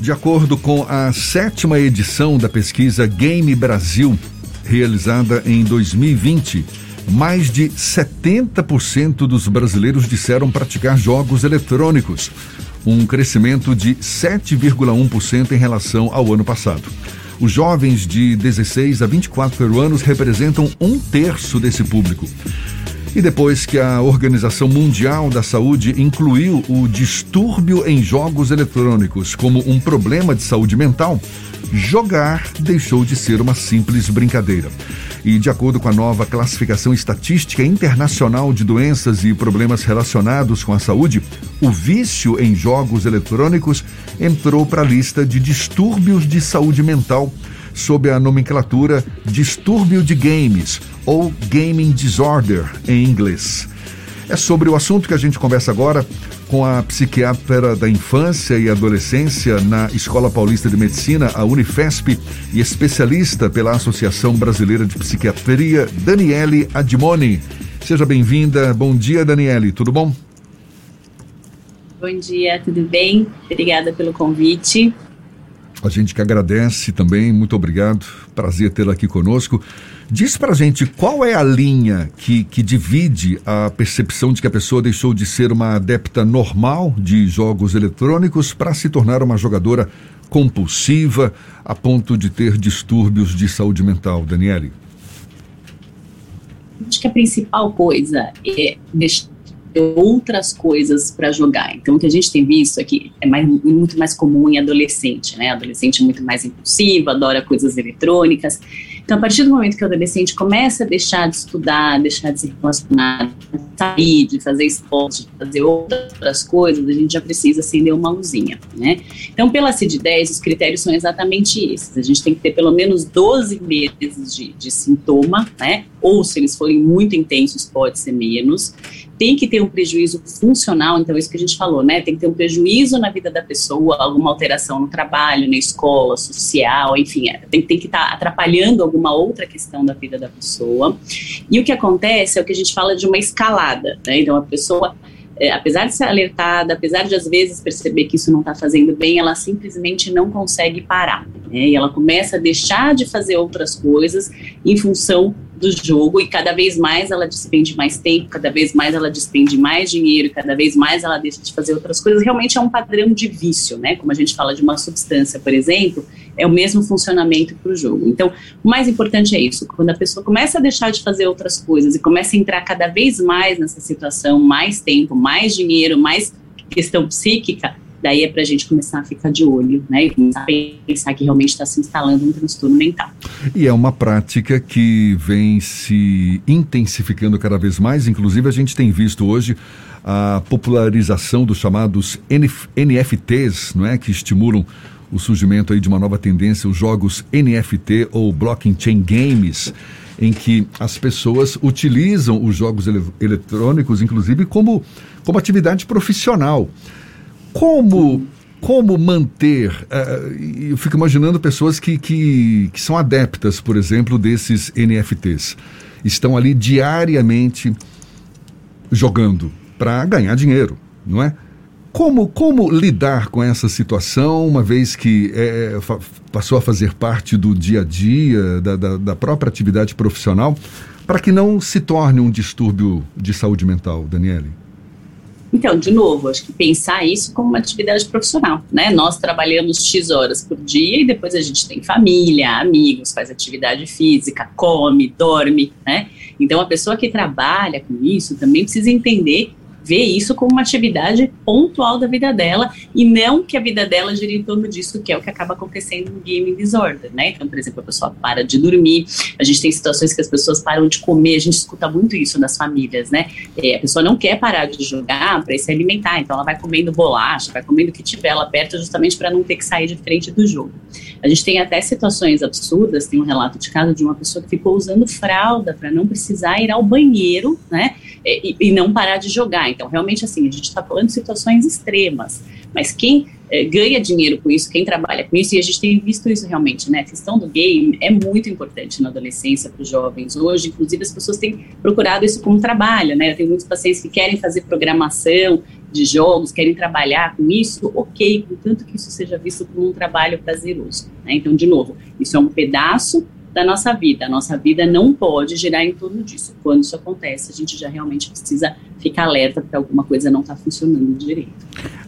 De acordo com a sétima edição da pesquisa Game Brasil, realizada em 2020, mais de 70% dos brasileiros disseram praticar jogos eletrônicos, um crescimento de 7,1% em relação ao ano passado. Os jovens de 16 a 24 anos representam um terço desse público. E depois que a Organização Mundial da Saúde incluiu o distúrbio em jogos eletrônicos como um problema de saúde mental, jogar deixou de ser uma simples brincadeira. E de acordo com a nova classificação estatística internacional de doenças e problemas relacionados com a saúde, o vício em jogos eletrônicos entrou para a lista de distúrbios de saúde mental sob a nomenclatura distúrbio de games ou gaming disorder em inglês. É sobre o assunto que a gente conversa agora com a psiquiatra da infância e adolescência na Escola Paulista de Medicina, a Unifesp, e especialista pela Associação Brasileira de Psiquiatria, Daniele Admoni. Seja bem-vinda. Bom dia, Daniele. Tudo bom? Bom dia, tudo bem? Obrigada pelo convite. A gente que agradece também, muito obrigado. Prazer tê-la aqui conosco. Diz pra gente qual é a linha que, que divide a percepção de que a pessoa deixou de ser uma adepta normal de jogos eletrônicos para se tornar uma jogadora compulsiva a ponto de ter distúrbios de saúde mental, Daniele? Acho que a principal coisa é deixar outras coisas para jogar. Então, o que a gente tem visto aqui é mais, muito mais comum em adolescente, né? Adolescente é muito mais impulsivo, adora coisas eletrônicas. Então, a partir do momento que o adolescente começa a deixar de estudar, deixar de se relacionar, de sair, de fazer esporte, de fazer outras coisas, a gente já precisa acender uma luzinha, né? Então, pela CID-10, os critérios são exatamente esses. A gente tem que ter pelo menos 12 meses de, de sintoma, né? Ou, se eles forem muito intensos, pode ser menos tem que ter um prejuízo funcional, então isso que a gente falou, né? Tem que ter um prejuízo na vida da pessoa, alguma alteração no trabalho, na escola, social, enfim, é, tem, tem que estar tá atrapalhando alguma outra questão da vida da pessoa. E o que acontece é o que a gente fala de uma escalada, né? Então a pessoa é, apesar de ser alertada, apesar de às vezes perceber que isso não está fazendo bem, ela simplesmente não consegue parar. Né? E ela começa a deixar de fazer outras coisas em função do jogo e cada vez mais ela despende mais tempo, cada vez mais ela despende mais dinheiro, cada vez mais ela deixa de fazer outras coisas. Realmente é um padrão de vício, né? Como a gente fala de uma substância, por exemplo, é o mesmo funcionamento para o jogo. Então, o mais importante é isso: quando a pessoa começa a deixar de fazer outras coisas e começa a entrar cada vez mais nessa situação, mais tempo, mais dinheiro, mais questão psíquica, daí é para a gente começar a ficar de olho, né, e começar a pensar que realmente está se instalando um transtorno mental. E é uma prática que vem se intensificando cada vez mais, inclusive a gente tem visto hoje a popularização dos chamados NF NFTs, não é, que estimulam o surgimento aí de uma nova tendência, os jogos NFT ou blockchain games, em que as pessoas utilizam os jogos ele eletrônicos, inclusive, como, como atividade profissional. Como, como manter? Uh, eu fico imaginando pessoas que, que, que são adeptas, por exemplo, desses NFTs. Estão ali diariamente jogando para ganhar dinheiro, não é? Como, como lidar com essa situação, uma vez que é, passou a fazer parte do dia a dia, da, da, da própria atividade profissional, para que não se torne um distúrbio de saúde mental, Daniele? Então, de novo, acho que pensar isso como uma atividade profissional, né? Nós trabalhamos X horas por dia e depois a gente tem família, amigos, faz atividade física, come, dorme, né? Então, a pessoa que trabalha com isso também precisa entender ver isso como uma atividade pontual da vida dela e não que a vida dela gira em torno disso, que é o que acaba acontecendo no gaming disorder, né? Então, por exemplo, a pessoa para de dormir, a gente tem situações que as pessoas param de comer, a gente escuta muito isso nas famílias, né? É, a pessoa não quer parar de jogar para se alimentar, então ela vai comendo bolacha, vai comendo o que tiver lá perto, justamente para não ter que sair de frente do jogo. A gente tem até situações absurdas, tem um relato de caso de uma pessoa que ficou usando fralda para não precisar ir ao banheiro, né? E, e não parar de jogar. Então, realmente, assim, a gente está falando de situações extremas, mas quem é, ganha dinheiro com isso, quem trabalha com isso, e a gente tem visto isso realmente, né? A questão do game é muito importante na adolescência para os jovens. Hoje, inclusive, as pessoas têm procurado isso como trabalho, né? Eu tenho muitos pacientes que querem fazer programação, de jogos, querem trabalhar com isso, ok, contanto que isso seja visto como um trabalho prazeroso. Né? Então, de novo, isso é um pedaço da nossa vida. A nossa vida não pode girar em torno disso. Quando isso acontece, a gente já realmente precisa ficar alerta porque alguma coisa não está funcionando direito.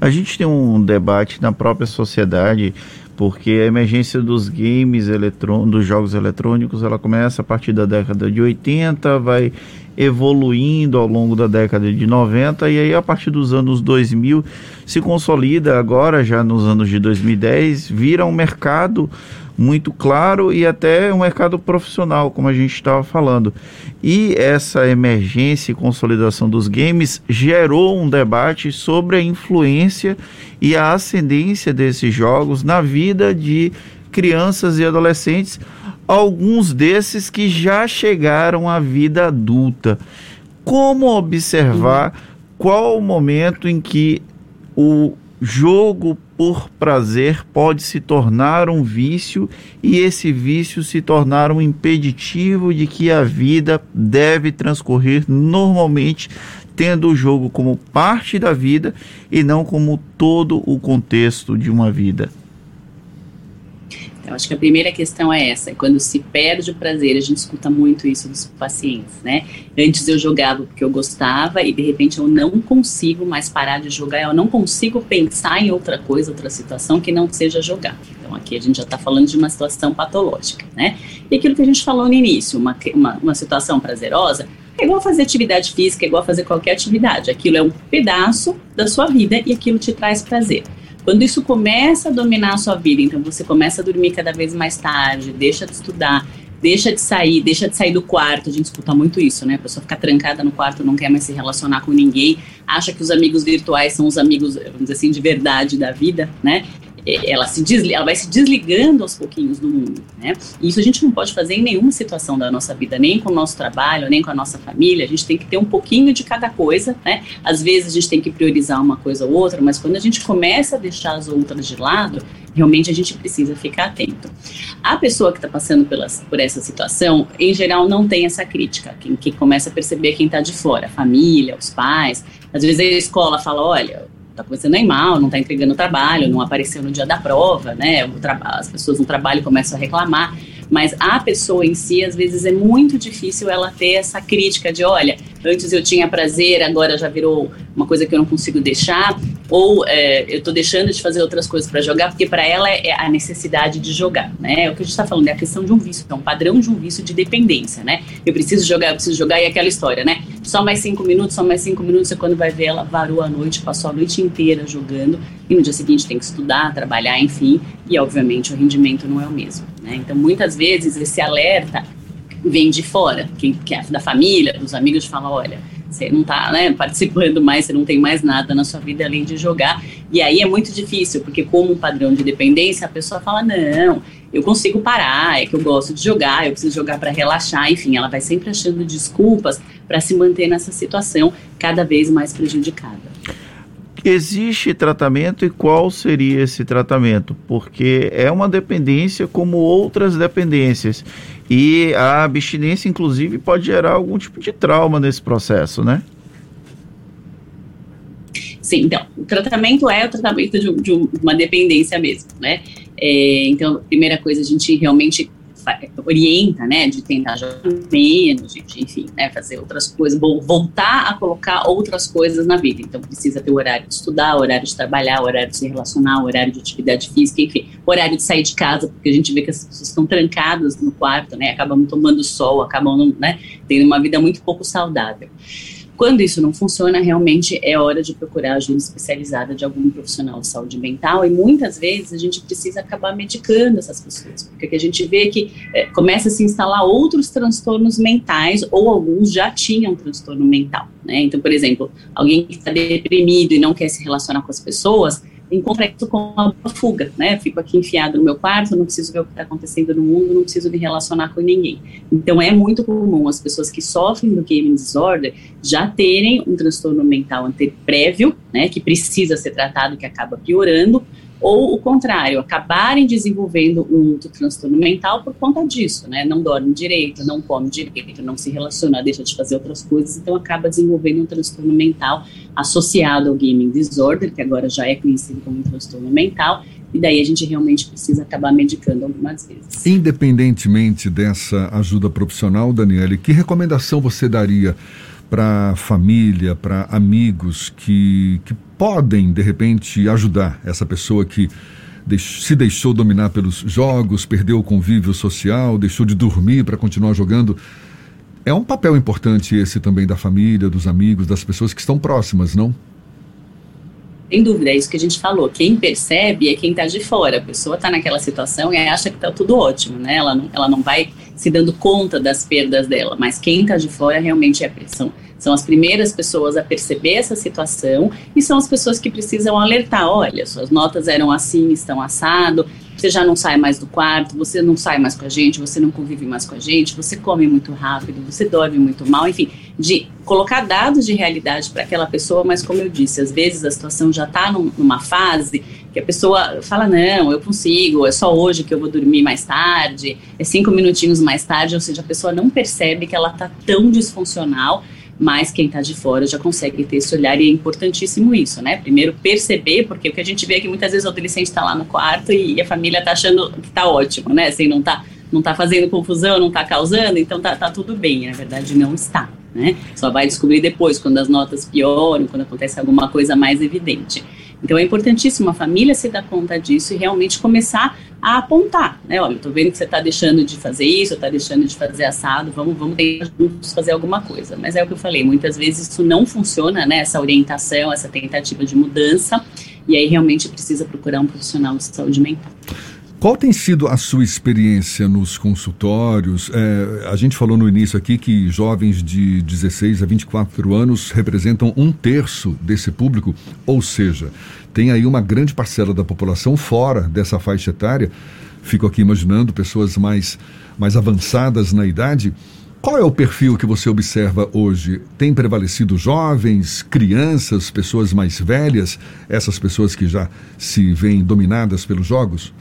A gente tem um debate na própria sociedade porque a emergência dos games eletrônicos, dos jogos eletrônicos, ela começa a partir da década de 80, vai evoluindo ao longo da década de 90 e aí a partir dos anos 2000 se consolida agora já nos anos de 2010, vira um mercado muito claro e até um mercado profissional, como a gente estava falando. E essa emergência e consolidação dos games gerou um debate sobre a influência e a ascendência desses jogos na vida de crianças e adolescentes, alguns desses que já chegaram à vida adulta. Como observar qual o momento em que o jogo por prazer pode se tornar um vício e esse vício se tornar um impeditivo de que a vida deve transcorrer normalmente, tendo o jogo como parte da vida e não como todo o contexto de uma vida. Eu acho que a primeira questão é essa, quando se perde o prazer, a gente escuta muito isso dos pacientes, né? Antes eu jogava porque eu gostava e de repente eu não consigo mais parar de jogar, eu não consigo pensar em outra coisa, outra situação que não seja jogar. Então aqui a gente já está falando de uma situação patológica, né? E aquilo que a gente falou no início, uma, uma, uma situação prazerosa, é igual fazer atividade física, é igual fazer qualquer atividade. Aquilo é um pedaço da sua vida e aquilo te traz prazer. Quando isso começa a dominar a sua vida, então você começa a dormir cada vez mais tarde, deixa de estudar, deixa de sair, deixa de sair do quarto. A gente escuta muito isso, né? A pessoa fica trancada no quarto, não quer mais se relacionar com ninguém, acha que os amigos virtuais são os amigos, vamos dizer assim, de verdade da vida, né? Ela, se desliga, ela vai se desligando aos pouquinhos do mundo, né? E isso a gente não pode fazer em nenhuma situação da nossa vida, nem com o nosso trabalho, nem com a nossa família. A gente tem que ter um pouquinho de cada coisa, né? Às vezes a gente tem que priorizar uma coisa ou outra, mas quando a gente começa a deixar as outras de lado, realmente a gente precisa ficar atento. A pessoa que está passando pelas, por essa situação, em geral, não tem essa crítica. Quem, quem começa a perceber é quem está de fora, a família, os pais. Às vezes a escola fala, olha, está começando a ir mal, não está entregando o trabalho, não apareceu no dia da prova, né? as pessoas no trabalho começam a reclamar. Mas a pessoa em si, às vezes, é muito difícil ela ter essa crítica de: olha, antes eu tinha prazer, agora já virou uma coisa que eu não consigo deixar, ou é, eu estou deixando de fazer outras coisas para jogar, porque para ela é a necessidade de jogar, né? É o que a gente está falando, é a questão de um vício, é um padrão de um vício de dependência, né? Eu preciso jogar, eu preciso jogar, e aquela história, né? Só mais cinco minutos, só mais cinco minutos, e quando vai ver, ela varou a noite, passou a noite inteira jogando, e no dia seguinte tem que estudar, trabalhar, enfim, e obviamente o rendimento não é o mesmo, né? Então, muitas vezes, esse alerta vem de fora, que, que é da família, dos amigos, fala, olha você não está né, participando mais, você não tem mais nada na sua vida além de jogar. E aí é muito difícil, porque como um padrão de dependência, a pessoa fala, não, eu consigo parar, é que eu gosto de jogar, eu preciso jogar para relaxar, enfim, ela vai sempre achando desculpas para se manter nessa situação cada vez mais prejudicada. Existe tratamento e qual seria esse tratamento? Porque é uma dependência como outras dependências. E a abstinência, inclusive, pode gerar algum tipo de trauma nesse processo, né? Sim, então, o tratamento é o tratamento de, de uma dependência mesmo, né? É, então, a primeira coisa, a gente realmente orienta, né, de tentar jogar menos, de, enfim, né, fazer outras coisas, voltar a colocar outras coisas na vida. Então, precisa ter o horário de estudar, horário de trabalhar, horário de se relacionar, horário de atividade física, enfim, horário de sair de casa, porque a gente vê que as pessoas estão trancadas no quarto, né, acabam tomando sol, acabam, né, tendo uma vida muito pouco saudável. Quando isso não funciona, realmente é hora de procurar ajuda especializada de algum profissional de saúde mental e muitas vezes a gente precisa acabar medicando essas pessoas, porque a gente vê que é, começa a se instalar outros transtornos mentais ou alguns já tinham transtorno mental, né? Então, por exemplo, alguém que está deprimido e não quer se relacionar com as pessoas, encontra isso com uma fuga, né? Fico aqui enfiado no meu quarto, não preciso ver o que está acontecendo no mundo, não preciso me relacionar com ninguém. Então é muito comum as pessoas que sofrem do game disorder já terem um transtorno mental prévio, né? Que precisa ser tratado, que acaba piorando, ou o contrário, acabarem desenvolvendo um outro transtorno mental por conta disso, né? Não dorme direito, não come direito, não se relaciona, deixa de fazer outras coisas, então acaba desenvolvendo um transtorno mental associado ao gaming disorder, que agora já é conhecido como um transtorno mental, e daí a gente realmente precisa acabar medicando algumas vezes. Independentemente dessa ajuda profissional, Daniele, que recomendação você daria para família, para amigos que, que podem, de repente, ajudar essa pessoa que se deixou dominar pelos jogos, perdeu o convívio social, deixou de dormir para continuar jogando. É um papel importante esse também da família, dos amigos, das pessoas que estão próximas, não? Sem dúvida, é isso que a gente falou. Quem percebe é quem está de fora. A pessoa está naquela situação e acha que está tudo ótimo, né? Ela não, ela não vai se dando conta das perdas dela, mas quem está de fora realmente é a pressão. São as primeiras pessoas a perceber essa situação e são as pessoas que precisam alertar: olha, suas notas eram assim, estão assado, você já não sai mais do quarto, você não sai mais com a gente, você não convive mais com a gente, você come muito rápido, você dorme muito mal, enfim, de colocar dados de realidade para aquela pessoa, mas como eu disse, às vezes a situação já está num, numa fase que a pessoa fala, não, eu consigo, é só hoje que eu vou dormir mais tarde, é cinco minutinhos mais tarde, ou seja, a pessoa não percebe que ela está tão disfuncional mas quem está de fora já consegue ter esse olhar e é importantíssimo isso, né? Primeiro perceber, porque o que a gente vê é que muitas vezes o adolescente está lá no quarto e a família está achando que está ótimo, né? Assim, não está não tá fazendo confusão, não está causando, então tá, tá tudo bem, na verdade não está, né? Só vai descobrir depois, quando as notas pioram, quando acontece alguma coisa mais evidente. Então é importantíssimo a família se dar conta disso e realmente começar a apontar, né? Olha, estou vendo que você está deixando de fazer isso, está deixando de fazer assado, vamos, vamos tentar juntos fazer alguma coisa. Mas é o que eu falei, muitas vezes isso não funciona, né? Essa orientação, essa tentativa de mudança, e aí realmente precisa procurar um profissional de saúde mental. Qual tem sido a sua experiência nos consultórios? É, a gente falou no início aqui que jovens de 16 a 24 anos representam um terço desse público, ou seja, tem aí uma grande parcela da população fora dessa faixa etária. Fico aqui imaginando pessoas mais, mais avançadas na idade. Qual é o perfil que você observa hoje? Tem prevalecido jovens, crianças, pessoas mais velhas, essas pessoas que já se veem dominadas pelos jogos?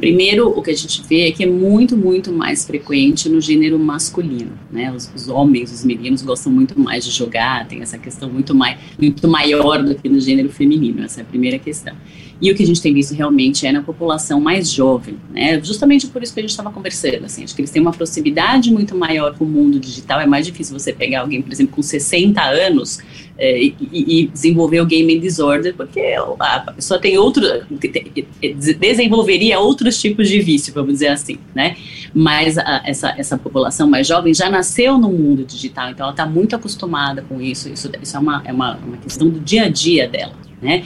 Primeiro, o que a gente vê é que é muito, muito mais frequente no gênero masculino, né? Os, os, homens, os meninos gostam muito mais de jogar, tem essa questão muito, mai, muito maior do que no gênero feminino, essa é a primeira questão. E o que a gente tem visto realmente é na população mais jovem, né? Justamente por isso que a gente estava conversando, assim, acho que eles têm uma proximidade muito maior com o mundo digital, é mais difícil você pegar alguém, por exemplo, com 60 anos é, e, e, desenvolver o gaming disorder, porque a, pessoa tem outro, desenvolveria outros tipos de vício, vamos dizer assim, né? Mas a, essa, essa população mais jovem já nasceu no mundo digital, então ela está muito acostumada com isso, isso, isso é, uma, é uma, uma questão do dia a dia dela né?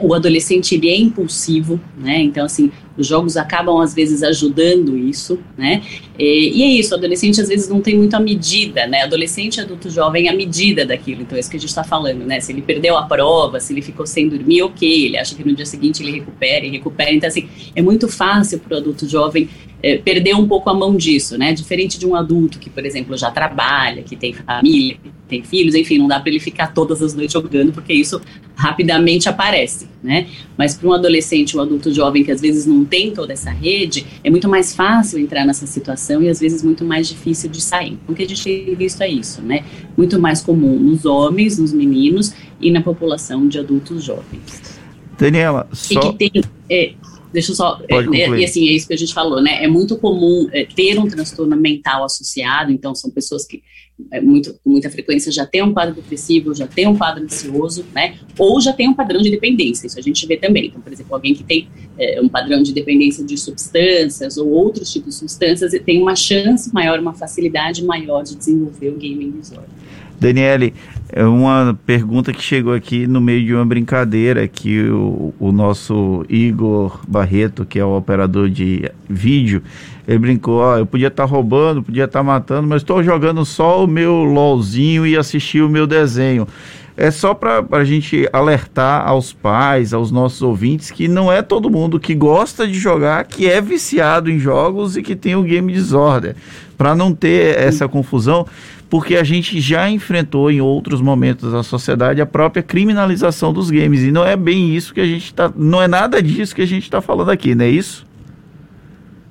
O adolescente ele é impulsivo, né? Então assim, os jogos acabam às vezes ajudando isso, né? E, e, é isso, adolescente às vezes não tem muito a medida, né? Adolescente, adulto, jovem, a medida daquilo. Então é isso que a gente está falando, né? Se ele perdeu a prova, se ele ficou sem dormir, ok. Ele acha que no dia seguinte ele recupera e recupera. Então assim, é muito fácil para o adulto jovem é, perder um pouco a mão disso, né? Diferente de um adulto que, por exemplo, já trabalha, que tem família, que tem filhos, enfim, não dá para ele ficar todas as noites jogando, porque isso rapidamente aparece, né? Mas para um adolescente, um adulto jovem que às vezes não tem toda essa rede, é muito mais fácil entrar nessa situação e às vezes muito mais difícil de sair. O que a gente tem visto é isso, né? Muito mais comum nos homens, nos meninos e na população de adultos jovens. Daniela, só... E que tem, é, Deixa eu só. É, é, e assim, é isso que a gente falou, né? É muito comum é, ter um transtorno mental associado, então são pessoas que é, muito, com muita frequência já têm um quadro depressivo, já têm um quadro ansioso, né? Ou já tem um padrão de dependência, isso a gente vê também. Então, por exemplo, alguém que tem é, um padrão de dependência de substâncias ou outros tipos de substâncias tem uma chance maior, uma facilidade maior de desenvolver o gaming disorder. Daniele, é uma pergunta que chegou aqui no meio de uma brincadeira que o, o nosso Igor Barreto, que é o operador de vídeo, ele brincou, ó, eu podia estar tá roubando, podia estar tá matando, mas estou jogando só o meu LOLzinho e assistir o meu desenho. É só para a gente alertar aos pais, aos nossos ouvintes, que não é todo mundo que gosta de jogar, que é viciado em jogos e que tem o game disorder. Para não ter essa confusão, porque a gente já enfrentou em outros momentos da sociedade a própria criminalização dos games. E não é bem isso que a gente está. Não é nada disso que a gente está falando aqui, não é isso?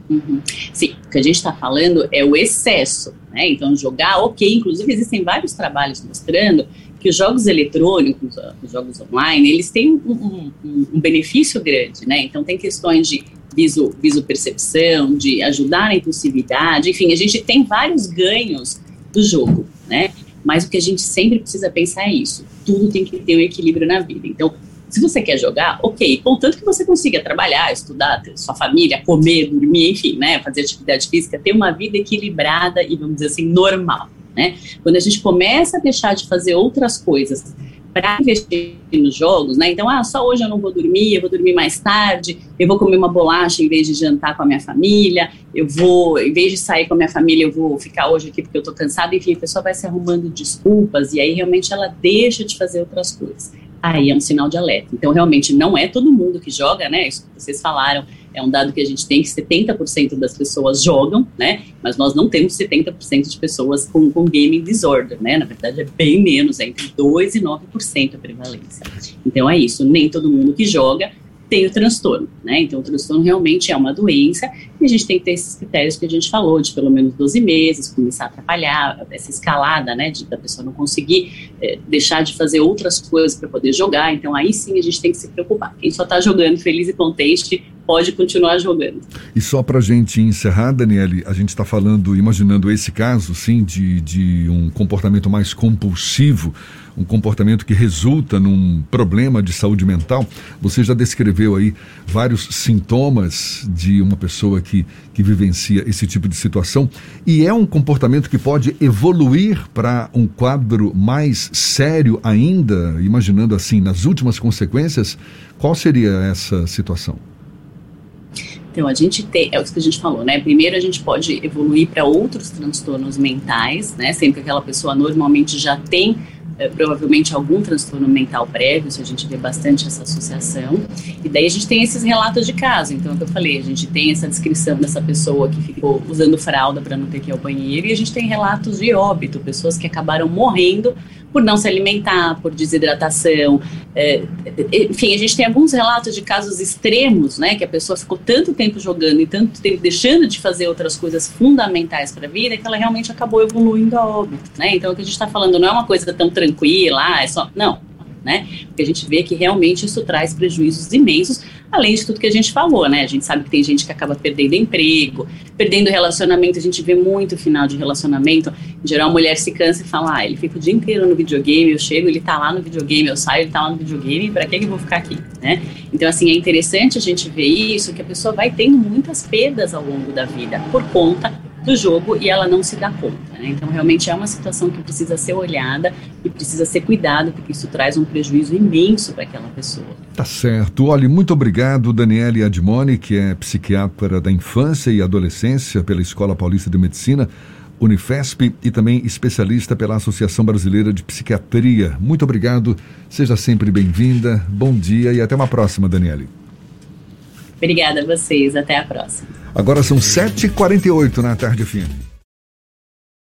Uhum. Sim, o que a gente está falando é o excesso. Né? Então, jogar, ok. Inclusive, existem vários trabalhos mostrando que os jogos eletrônicos, os jogos online, eles têm um, um, um benefício grande, né? Então, tem questões de viso, visopercepção, de ajudar na impulsividade, enfim, a gente tem vários ganhos do jogo, né? Mas o que a gente sempre precisa pensar é isso: tudo tem que ter um equilíbrio na vida. Então, se você quer jogar, ok, contanto que você consiga trabalhar, estudar, ter sua família, comer, dormir, enfim, né, fazer atividade física, ter uma vida equilibrada e, vamos dizer assim, normal, né? Quando a gente começa a deixar de fazer outras coisas para investir nos jogos, né? Então, ah, só hoje eu não vou dormir, eu vou dormir mais tarde, eu vou comer uma bolacha em vez de jantar com a minha família, eu vou, em vez de sair com a minha família, eu vou ficar hoje aqui porque eu tô cansada, enfim, a pessoa vai se arrumando desculpas e aí realmente ela deixa de fazer outras coisas. Aí é um sinal de alerta. Então, realmente, não é todo mundo que joga, né? Isso que vocês falaram, é um dado que a gente tem que 70% das pessoas jogam, né? Mas nós não temos 70% de pessoas com, com gaming disorder, né? Na verdade, é bem menos, é entre 2% e 9% a prevalência. Então é isso, nem todo mundo que joga tem o transtorno, né? Então, o transtorno realmente é uma doença e a gente tem que ter esses critérios que a gente falou, de pelo menos 12 meses, começar a atrapalhar, essa escalada, né, de da pessoa não conseguir é, deixar de fazer outras coisas para poder jogar. Então, aí sim a gente tem que se preocupar. Quem só está jogando feliz e contente pode continuar jogando. E só para a gente encerrar, Daniele, a gente está falando, imaginando esse caso, sim, de, de um comportamento mais compulsivo um comportamento que resulta num problema de saúde mental. Você já descreveu aí vários sintomas de uma pessoa que, que vivencia esse tipo de situação. E é um comportamento que pode evoluir para um quadro mais sério ainda, imaginando assim, nas últimas consequências. Qual seria essa situação? Então, a gente tem, é o que a gente falou, né? Primeiro, a gente pode evoluir para outros transtornos mentais, né? Sempre que aquela pessoa normalmente já tem é, provavelmente algum transtorno mental prévio, se a gente vê bastante essa associação. E daí a gente tem esses relatos de caso. Então, é o que eu falei, a gente tem essa descrição dessa pessoa que ficou usando fralda para não ter que ir ao banheiro, e a gente tem relatos de óbito, pessoas que acabaram morrendo por não se alimentar, por desidratação. É, enfim, a gente tem alguns relatos de casos extremos, né, que a pessoa ficou tanto tempo jogando e tanto tempo deixando de fazer outras coisas fundamentais para a vida que ela realmente acabou evoluindo a óbito, né? Então, o que a gente está falando não é uma coisa tão tranquila, ah, é só. Não, né? Porque a gente vê que realmente isso traz prejuízos imensos, além de tudo que a gente falou, né? A gente sabe que tem gente que acaba perdendo emprego, perdendo relacionamento, a gente vê muito final de relacionamento. Em geral, a mulher se cansa e fala: ah, ele fica o dia inteiro no videogame, eu chego, ele tá lá no videogame, eu saio, ele tá lá no videogame, para que eu vou ficar aqui, né? Então, assim, é interessante a gente ver isso, que a pessoa vai tendo muitas perdas ao longo da vida por conta do jogo e ela não se dá conta. Né? Então, realmente é uma situação que precisa ser olhada precisa ser cuidado, porque isso traz um prejuízo imenso para aquela pessoa. Tá certo. Olha, muito obrigado, Daniele Admoni, que é psiquiatra da infância e adolescência pela Escola Paulista de Medicina. Unifesp e também especialista pela Associação Brasileira de Psiquiatria. Muito obrigado, seja sempre bem-vinda, bom dia e até uma próxima, Daniele. Obrigada a vocês, até a próxima. Agora são 7h48 na tarde fim.